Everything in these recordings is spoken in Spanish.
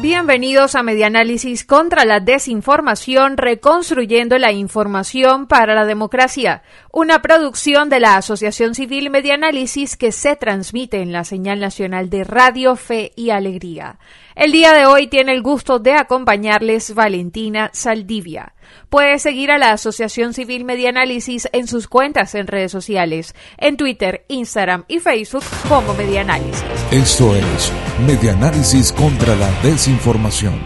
Bienvenidos a Medianálisis contra la desinformación, reconstruyendo la información para la democracia, una producción de la Asociación Civil Medianálisis que se transmite en la señal nacional de Radio Fe y Alegría. El día de hoy tiene el gusto de acompañarles Valentina Saldivia. Puede seguir a la Asociación Civil Medianálisis en sus cuentas en redes sociales, en Twitter, Instagram y Facebook como Medianálisis. Esto es Medianálisis contra la desinformación.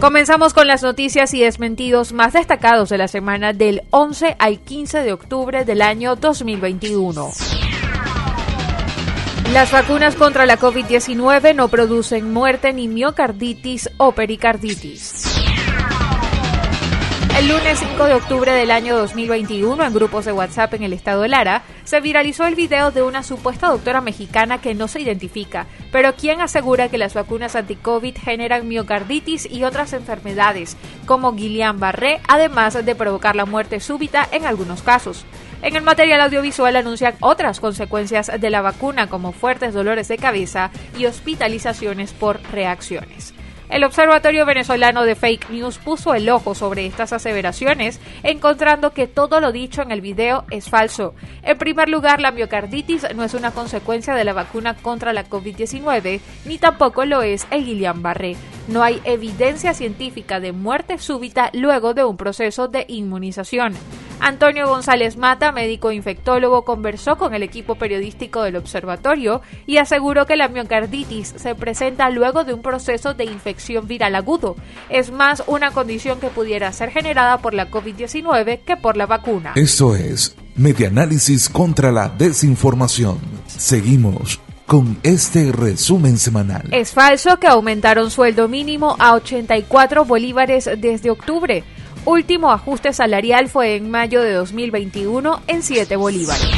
Comenzamos con las noticias y desmentidos más destacados de la semana del 11 al 15 de octubre del año 2021. Las vacunas contra la COVID-19 no producen muerte ni miocarditis o pericarditis. El lunes 5 de octubre del año 2021, en grupos de WhatsApp en el estado de Lara, se viralizó el video de una supuesta doctora mexicana que no se identifica, pero quien asegura que las vacunas anti-COVID generan miocarditis y otras enfermedades, como Guillain-Barré, además de provocar la muerte súbita en algunos casos. En el material audiovisual anuncian otras consecuencias de la vacuna como fuertes dolores de cabeza y hospitalizaciones por reacciones. El Observatorio Venezolano de Fake News puso el ojo sobre estas aseveraciones, encontrando que todo lo dicho en el video es falso. En primer lugar, la miocarditis no es una consecuencia de la vacuna contra la COVID-19, ni tampoco lo es el Guillain-Barré. No hay evidencia científica de muerte súbita luego de un proceso de inmunización. Antonio González Mata, médico infectólogo, conversó con el equipo periodístico del observatorio y aseguró que la miocarditis se presenta luego de un proceso de infección viral agudo. Es más una condición que pudiera ser generada por la COVID-19 que por la vacuna. Esto es Medianálisis contra la desinformación. Seguimos con este resumen semanal. Es falso que aumentaron sueldo mínimo a 84 bolívares desde octubre último ajuste salarial fue en mayo de 2021 en 7 bolívares.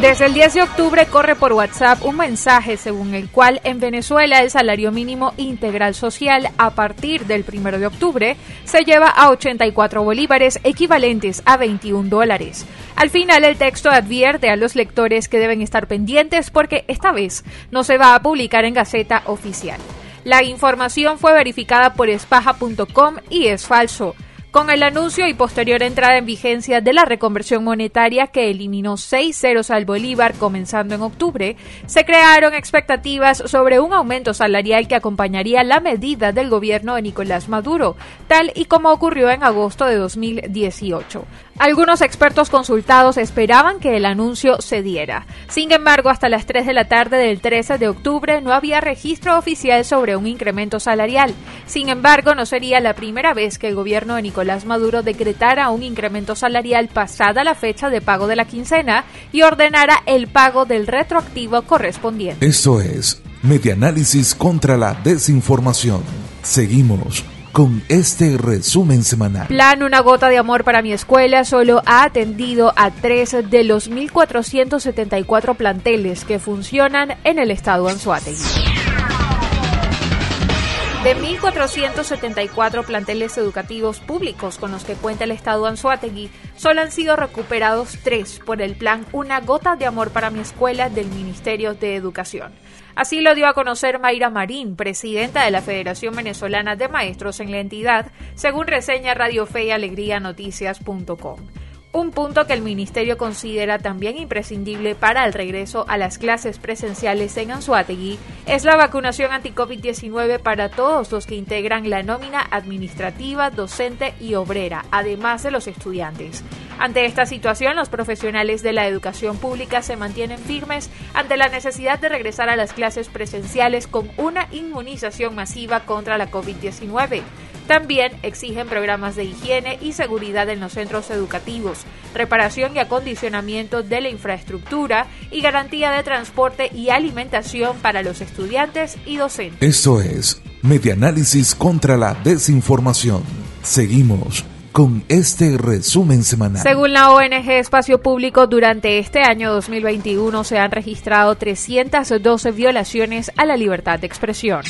Desde el 10 de octubre corre por WhatsApp un mensaje según el cual en Venezuela el salario mínimo integral social a partir del 1 de octubre se lleva a 84 bolívares equivalentes a 21 dólares. Al final el texto advierte a los lectores que deben estar pendientes porque esta vez no se va a publicar en Gaceta Oficial. La información fue verificada por espaja.com y es falso. Con el anuncio y posterior entrada en vigencia de la reconversión monetaria que eliminó seis ceros al Bolívar comenzando en octubre, se crearon expectativas sobre un aumento salarial que acompañaría la medida del gobierno de Nicolás Maduro, tal y como ocurrió en agosto de 2018. Algunos expertos consultados esperaban que el anuncio se diera. Sin embargo, hasta las 3 de la tarde del 13 de octubre no había registro oficial sobre un incremento salarial. Sin embargo, no sería la primera vez que el gobierno de Nicolás Maduro decretara un incremento salarial pasada la fecha de pago de la quincena y ordenara el pago del retroactivo correspondiente. Esto es Medianálisis contra la desinformación. Seguimos con este resumen semanal. Plan Una Gota de Amor para mi escuela solo ha atendido a tres de los 1.474 planteles que funcionan en el estado Anzuategui. De 1.474 planteles educativos públicos con los que cuenta el Estado Anzuategui, solo han sido recuperados tres por el plan Una Gota de Amor para mi Escuela del Ministerio de Educación. Así lo dio a conocer Mayra Marín, presidenta de la Federación Venezolana de Maestros en la entidad, según reseña Radio Fe y Alegría Noticias.com. Un punto que el Ministerio considera también imprescindible para el regreso a las clases presenciales en Anzuategui es la vacunación anti-COVID-19 para todos los que integran la nómina administrativa, docente y obrera, además de los estudiantes. Ante esta situación, los profesionales de la educación pública se mantienen firmes ante la necesidad de regresar a las clases presenciales con una inmunización masiva contra la COVID-19. También exigen programas de higiene y seguridad en los centros educativos, reparación y acondicionamiento de la infraestructura y garantía de transporte y alimentación para los estudiantes y docentes. Esto es Medianálisis contra la desinformación. Seguimos con este resumen semanal. Según la ONG Espacio Público, durante este año 2021 se han registrado 312 violaciones a la libertad de expresión.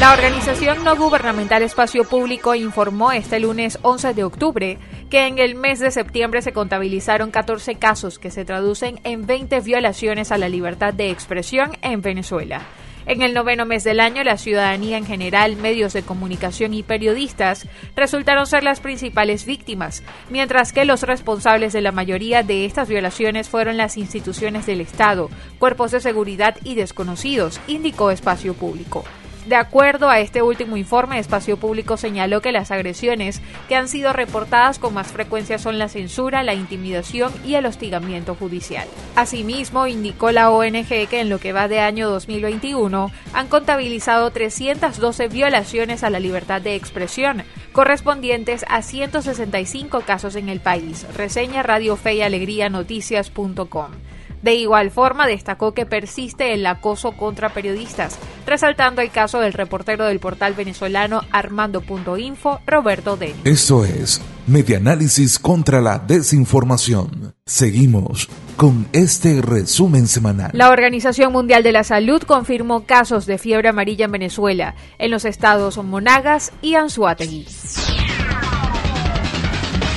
La organización no gubernamental Espacio Público informó este lunes 11 de octubre que en el mes de septiembre se contabilizaron 14 casos que se traducen en 20 violaciones a la libertad de expresión en Venezuela. En el noveno mes del año, la ciudadanía en general, medios de comunicación y periodistas resultaron ser las principales víctimas, mientras que los responsables de la mayoría de estas violaciones fueron las instituciones del Estado, cuerpos de seguridad y desconocidos, indicó Espacio Público. De acuerdo a este último informe, Espacio Público señaló que las agresiones que han sido reportadas con más frecuencia son la censura, la intimidación y el hostigamiento judicial. Asimismo, indicó la ONG que en lo que va de año 2021 han contabilizado 312 violaciones a la libertad de expresión, correspondientes a 165 casos en el país. Reseña Radio Fe y Alegría Noticias.com. De igual forma, destacó que persiste el acoso contra periodistas, resaltando el caso del reportero del portal venezolano Armando.info, Roberto Denis. Esto es Medianálisis contra la Desinformación. Seguimos con este resumen semanal. La Organización Mundial de la Salud confirmó casos de fiebre amarilla en Venezuela, en los estados Monagas y Anzuategui.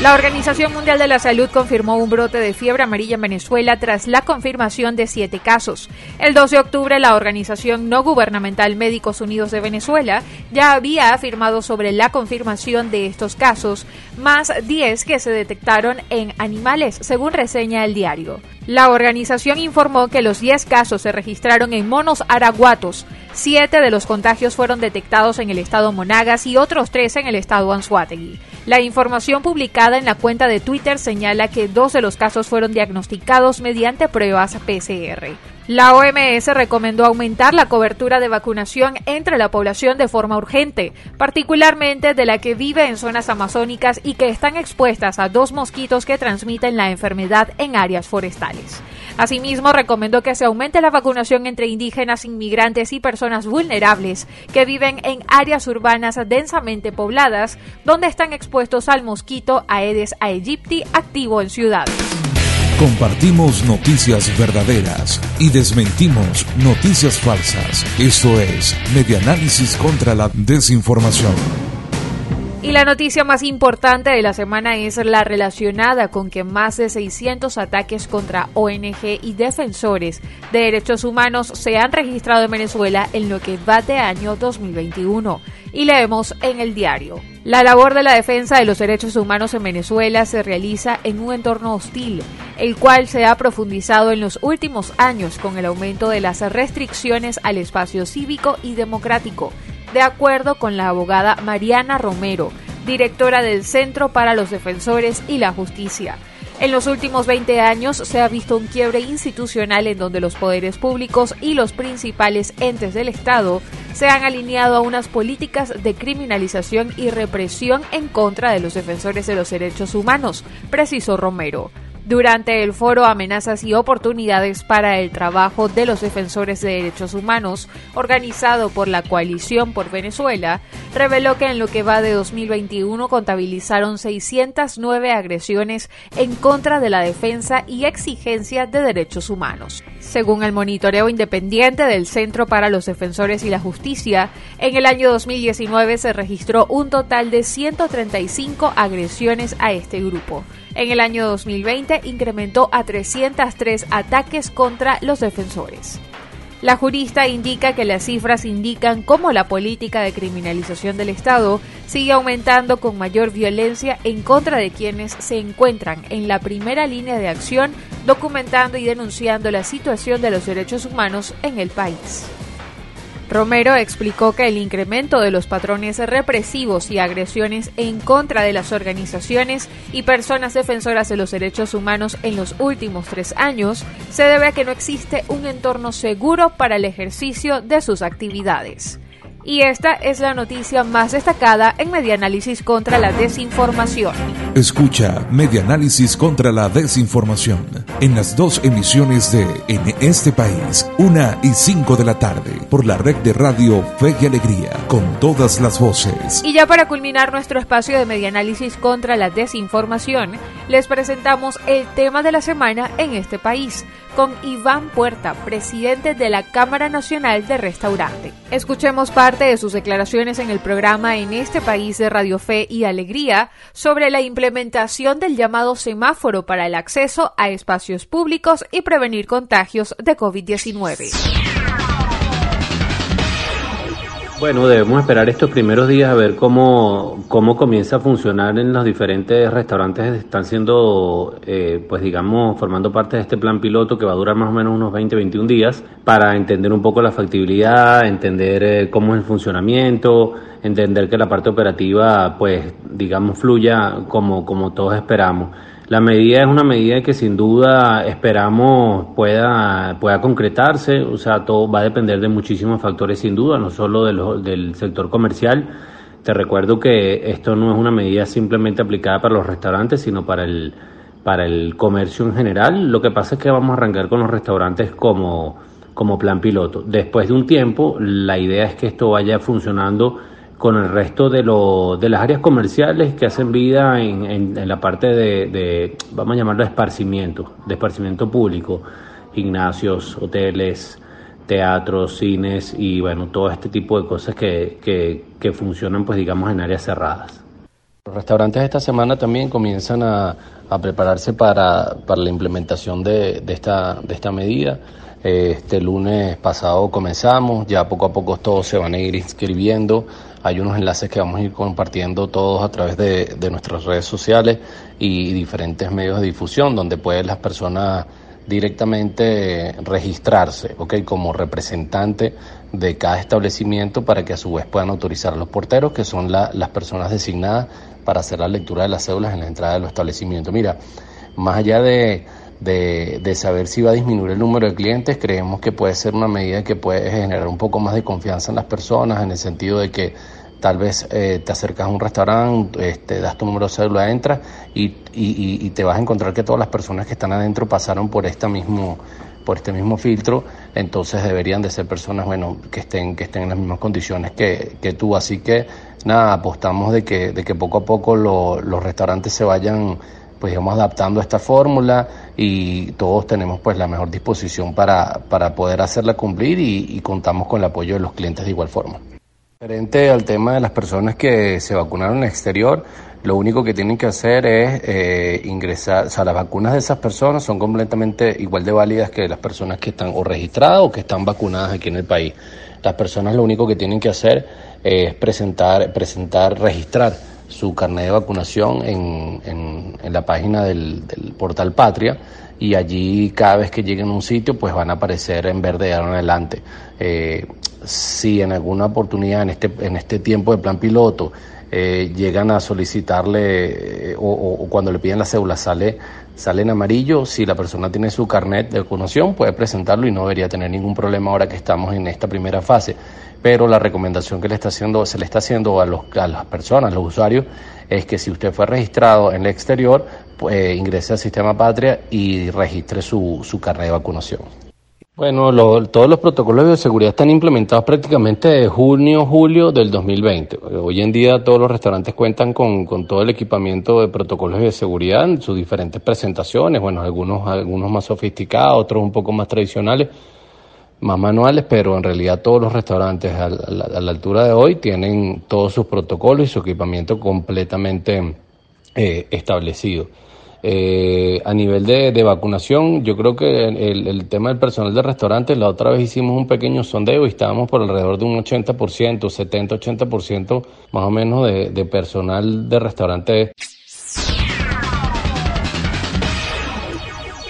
La Organización Mundial de la Salud confirmó un brote de fiebre amarilla en Venezuela tras la confirmación de siete casos. El 2 de octubre, la organización no gubernamental Médicos Unidos de Venezuela ya había afirmado sobre la confirmación de estos casos, más 10 que se detectaron en animales, según reseña el diario. La organización informó que los 10 casos se registraron en monos araguatos, Siete de los contagios fueron detectados en el estado Monagas y otros tres en el estado Anzuategui. La información publicada en la cuenta de Twitter señala que dos de los casos fueron diagnosticados mediante pruebas PCR. La OMS recomendó aumentar la cobertura de vacunación entre la población de forma urgente, particularmente de la que vive en zonas amazónicas y que están expuestas a dos mosquitos que transmiten la enfermedad en áreas forestales. Asimismo, recomendó que se aumente la vacunación entre indígenas, inmigrantes y personas vulnerables que viven en áreas urbanas densamente pobladas, donde están expuestos al mosquito Aedes aegypti activo en ciudades. Compartimos noticias verdaderas y desmentimos noticias falsas. Esto es Medianálisis contra la Desinformación. Y la noticia más importante de la semana es la relacionada con que más de 600 ataques contra ONG y defensores de derechos humanos se han registrado en Venezuela en lo que va de año 2021. Y leemos en el diario. La labor de la defensa de los derechos humanos en Venezuela se realiza en un entorno hostil, el cual se ha profundizado en los últimos años con el aumento de las restricciones al espacio cívico y democrático de acuerdo con la abogada Mariana Romero, directora del Centro para los Defensores y la Justicia. En los últimos 20 años se ha visto un quiebre institucional en donde los poderes públicos y los principales entes del Estado se han alineado a unas políticas de criminalización y represión en contra de los defensores de los derechos humanos, precisó Romero durante el foro Amenazas y Oportunidades para el Trabajo de los Defensores de Derechos Humanos, organizado por la Coalición por Venezuela, reveló que en lo que va de 2021 contabilizaron 609 agresiones en contra de la defensa y exigencia de derechos humanos. Según el monitoreo independiente del Centro para los Defensores y la Justicia, en el año 2019 se registró un total de 135 agresiones a este grupo. En el año 2020 incrementó a 303 ataques contra los defensores. La jurista indica que las cifras indican cómo la política de criminalización del Estado sigue aumentando con mayor violencia en contra de quienes se encuentran en la primera línea de acción documentando y denunciando la situación de los derechos humanos en el país. Romero explicó que el incremento de los patrones represivos y agresiones en contra de las organizaciones y personas defensoras de los derechos humanos en los últimos tres años se debe a que no existe un entorno seguro para el ejercicio de sus actividades. Y esta es la noticia más destacada en Medianálisis contra la Desinformación. Escucha Medianálisis contra la Desinformación en las dos emisiones de En este país, una y cinco de la tarde, por la red de radio Fe y Alegría, con todas las voces. Y ya para culminar nuestro espacio de Medianálisis contra la Desinformación, les presentamos el tema de la semana en este país con Iván Puerta, presidente de la Cámara Nacional de Restaurante. Escuchemos para parte de sus declaraciones en el programa En este país de Radio Fe y Alegría sobre la implementación del llamado semáforo para el acceso a espacios públicos y prevenir contagios de COVID-19. Bueno, debemos esperar estos primeros días a ver cómo, cómo comienza a funcionar en los diferentes restaurantes que están siendo, eh, pues digamos, formando parte de este plan piloto que va a durar más o menos unos 20, 21 días para entender un poco la factibilidad, entender eh, cómo es el funcionamiento, entender que la parte operativa, pues, digamos, fluya como, como todos esperamos. La medida es una medida que sin duda esperamos pueda, pueda concretarse, o sea, todo va a depender de muchísimos factores sin duda, no solo del sector comercial. Te recuerdo que esto no es una medida simplemente aplicada para los restaurantes, sino para el, para el comercio en general. Lo que pasa es que vamos a arrancar con los restaurantes como, como plan piloto. Después de un tiempo, la idea es que esto vaya funcionando con el resto de, lo, de las áreas comerciales que hacen vida en, en, la parte de, de, vamos a llamarlo, esparcimiento, de esparcimiento público, gimnasios, hoteles, teatros, cines y bueno, todo este tipo de cosas que, que, que funcionan pues digamos en áreas cerradas. Los restaurantes esta semana también comienzan a, a prepararse para, para, la implementación de, de, esta, de esta medida. Este lunes pasado comenzamos, ya poco a poco todos se van a ir inscribiendo. Hay unos enlaces que vamos a ir compartiendo todos a través de, nuestras redes sociales y diferentes medios de difusión donde pueden las personas directamente registrarse, ¿ok? Como representante de cada establecimiento para que a su vez puedan autorizar a los porteros, que son las personas designadas para hacer la lectura de las cédulas en la entrada de los establecimientos. Mira, más allá de, de, saber si va a disminuir el número de clientes, creemos que puede ser una medida que puede generar un poco más de confianza en las personas, en el sentido de que tal vez eh, te acercas a un restaurante, este, das tu número de cédula, entras y, y, y, te vas a encontrar que todas las personas que están adentro pasaron por este mismo por este mismo filtro, entonces deberían de ser personas, bueno, que estén, que estén en las mismas condiciones que, que tú. Así que, nada, apostamos de que, de que poco a poco los restaurantes se vayan pues digamos adaptando esta fórmula y todos tenemos pues la mejor disposición para, para poder hacerla cumplir y, contamos con el apoyo de los clientes de igual forma. Frente al tema de las personas que se vacunaron en el exterior, lo único que tienen que hacer es eh, ingresar, o sea, las vacunas de esas personas son completamente igual de válidas que las personas que están o registradas o que están vacunadas aquí en el país. Las personas lo único que tienen que hacer es presentar, presentar, registrar su carnet de vacunación en, en, la página del, portal Patria y allí cada vez que lleguen a un sitio pues van a aparecer en verde de ahora en adelante. Eh, si en alguna oportunidad en este, en este tiempo de plan piloto eh, llegan a solicitarle eh, o, cuando le piden la cédula sale, sale en amarillo, si la persona tiene su carnet de vacunación puede presentarlo y no debería tener ningún problema ahora que estamos en esta primera fase pero la recomendación que le está haciendo, se le está haciendo a, los, a las personas, a los usuarios, es que si usted fue registrado en el exterior, pues ingrese al sistema Patria y registre su, su carnet de vacunación. Bueno, todos los protocolos de seguridad están implementados prácticamente de junio, julio del 2020. Hoy en día todos los restaurantes cuentan con, con todo el equipamiento de protocolos de seguridad en sus diferentes presentaciones, bueno, algunos, algunos más sofisticados, otros un poco más tradicionales más manuales, pero en realidad todos los restaurantes a la, altura de hoy tienen todos sus protocolos y su equipamiento completamente eh, establecido. Eh, a nivel de, vacunación, yo creo que el, tema del personal de restaurantes, la otra vez hicimos un pequeño sondeo y estábamos por alrededor de un 80%, 70-80% más o menos de, de personal de restaurantes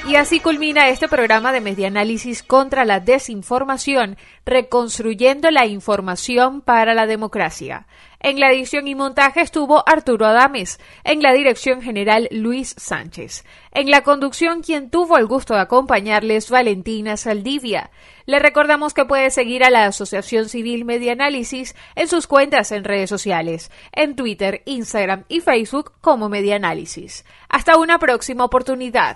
Y así culmina este programa de Medianálisis contra la desinformación, reconstruyendo la información para la democracia. En la edición y montaje estuvo Arturo Adames, en la dirección general Luis Sánchez. En la conducción quien tuvo el gusto de acompañarles Valentina Saldivia. Le recordamos que puede seguir a la Asociación Civil Medianálisis en sus cuentas en redes sociales, en Twitter, Instagram y Facebook como Medianálisis. Hasta una próxima oportunidad.